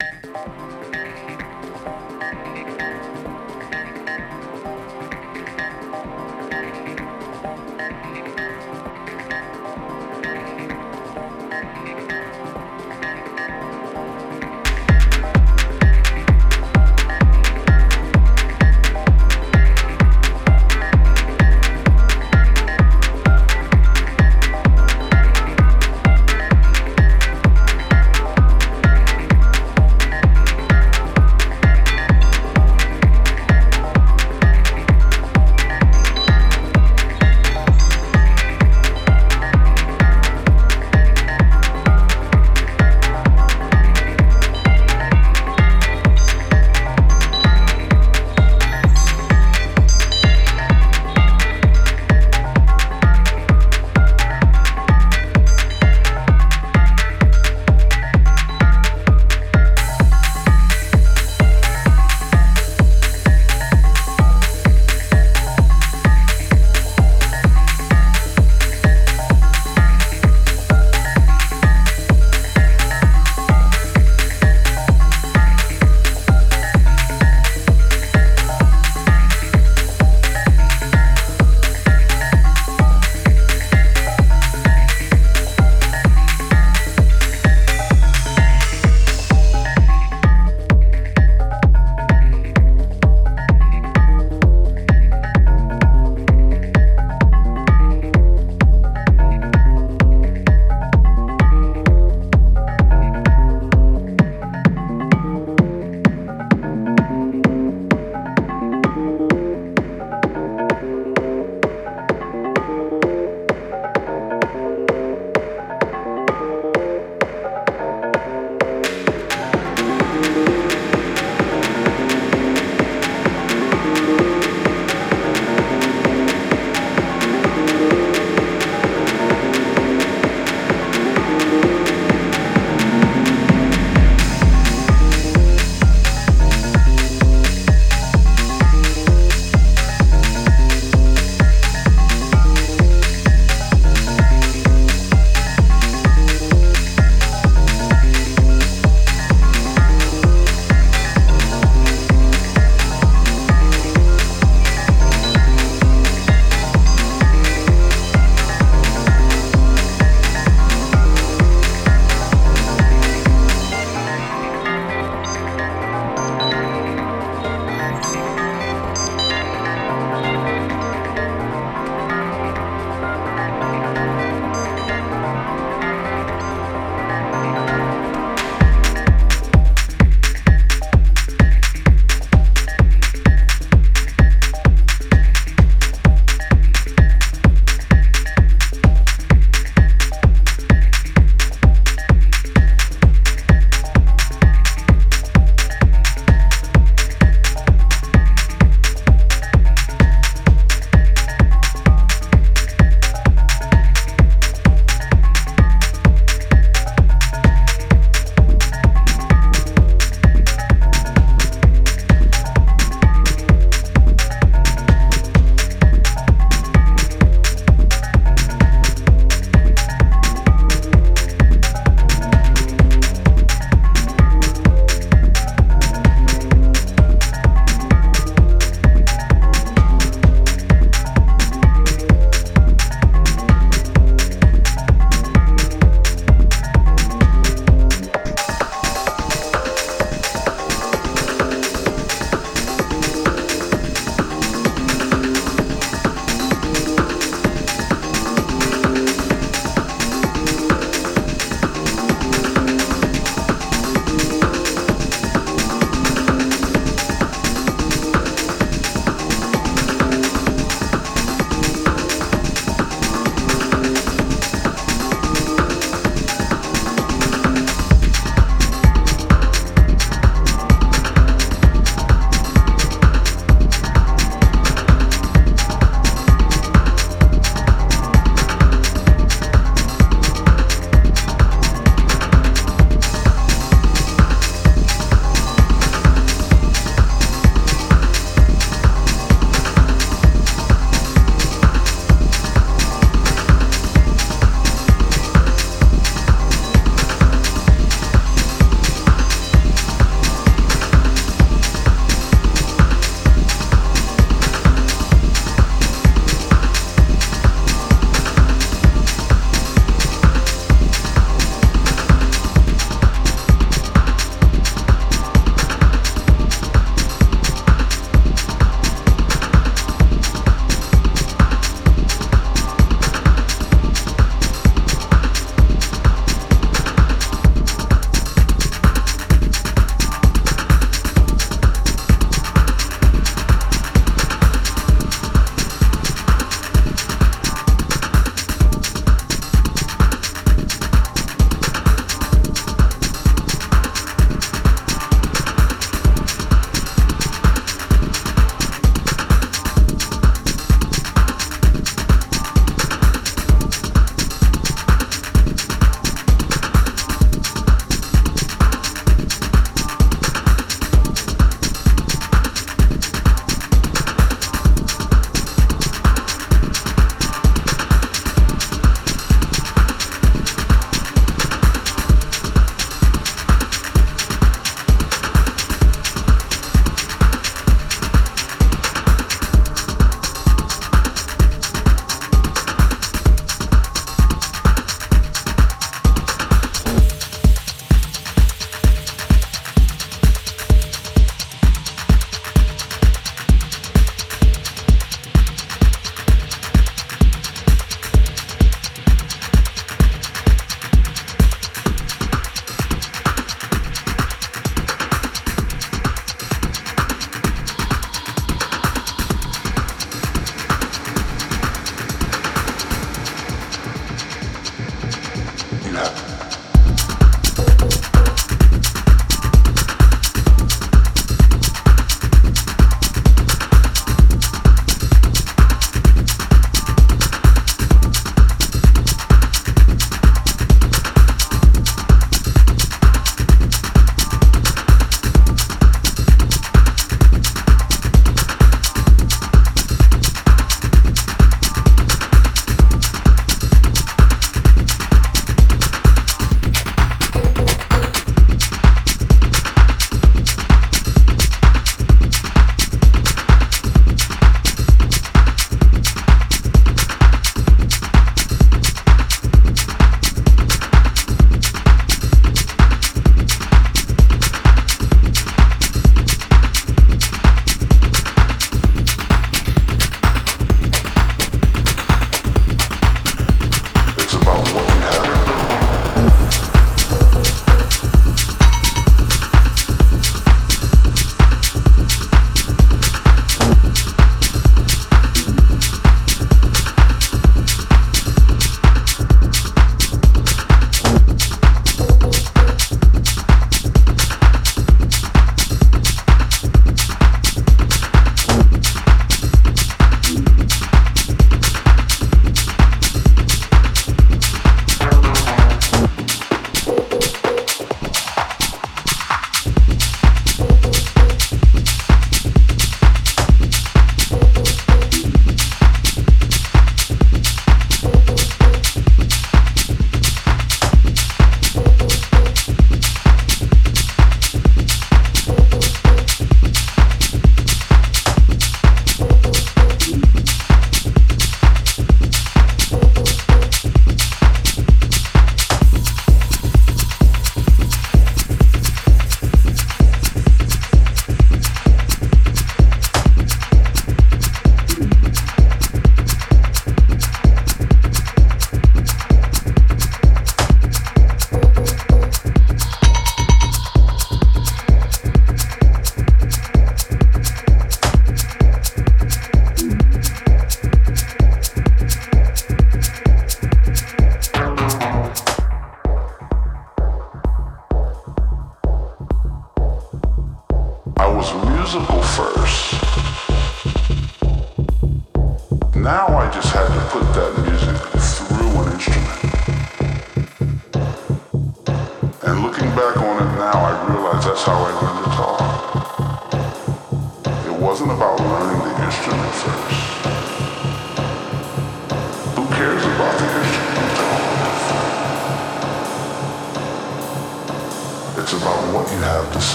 Thank you.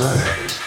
Say.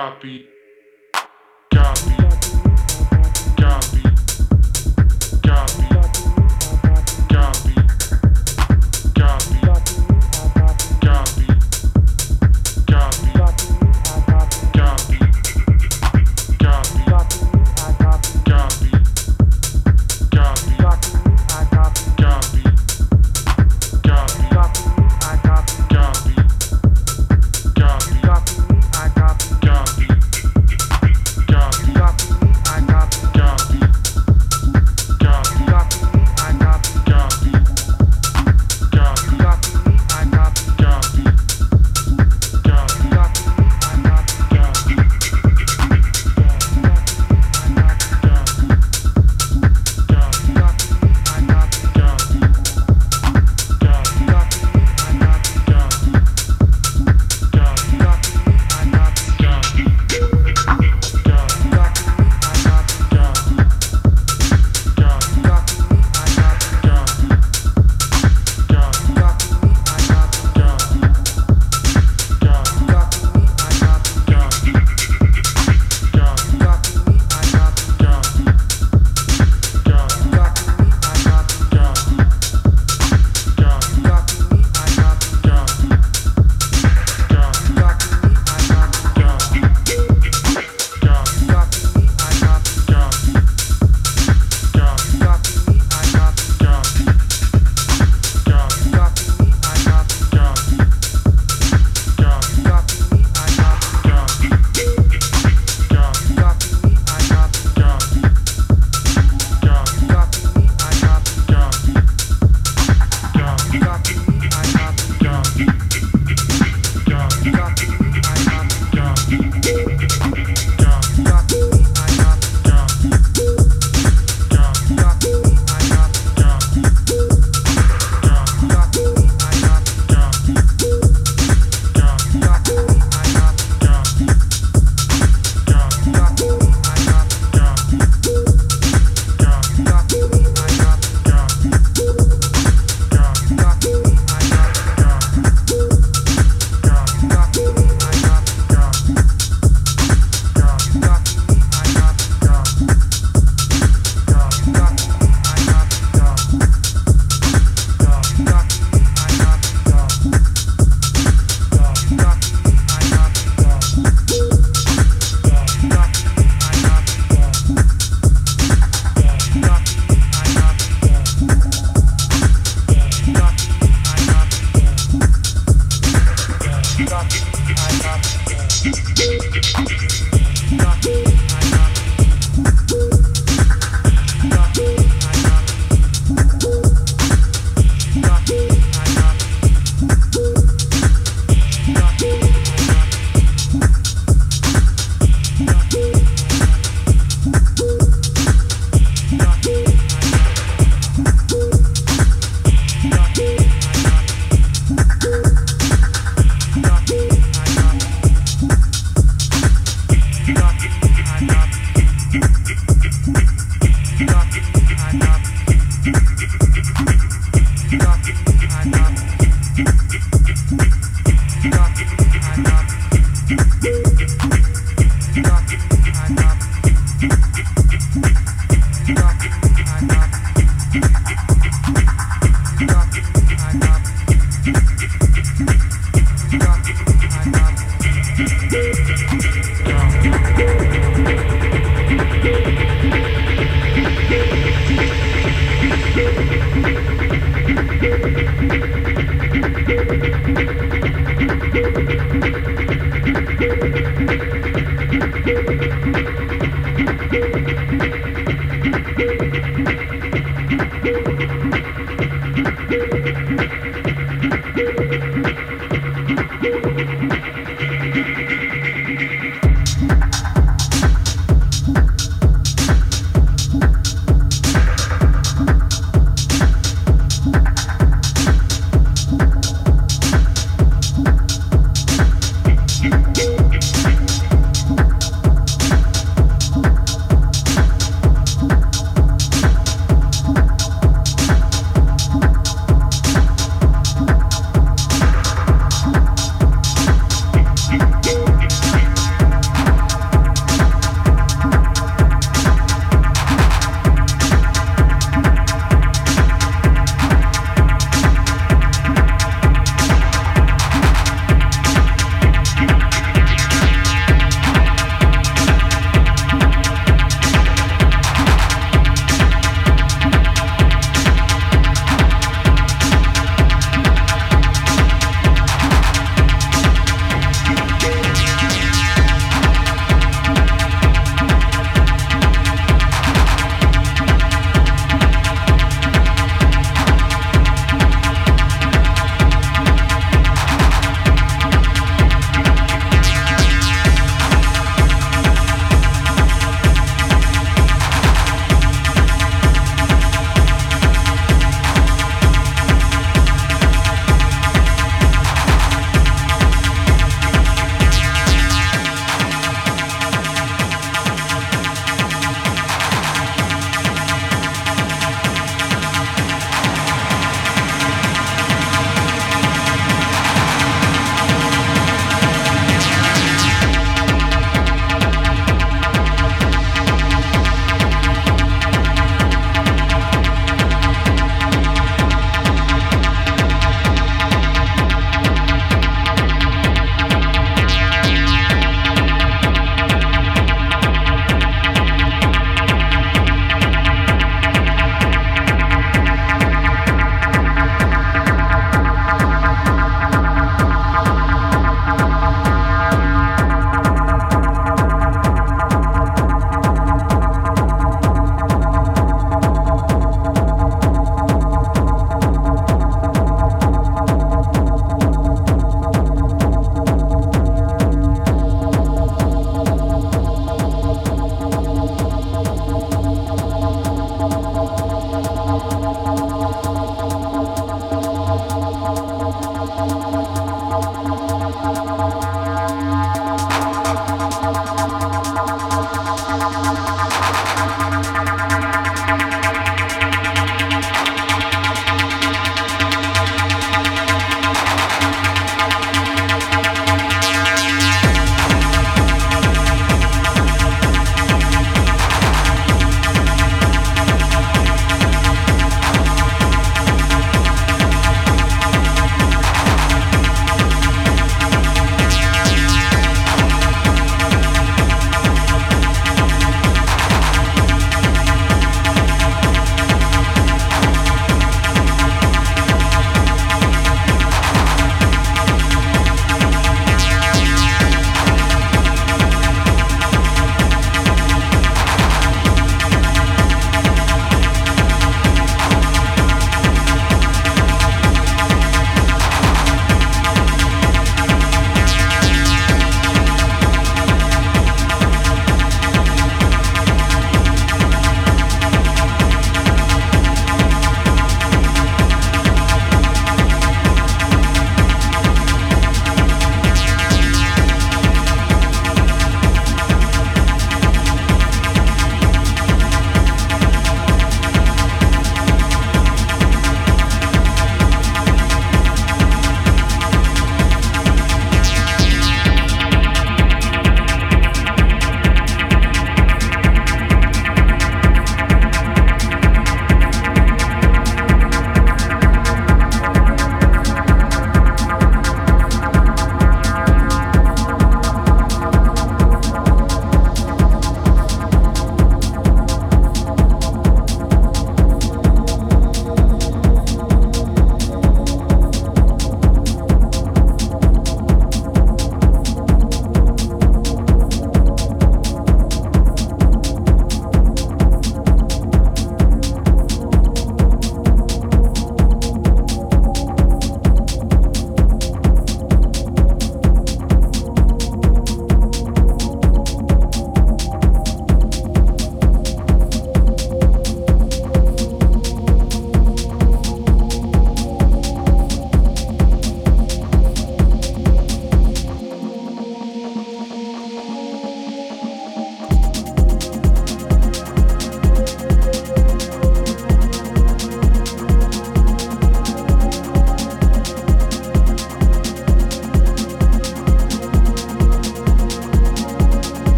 Copy.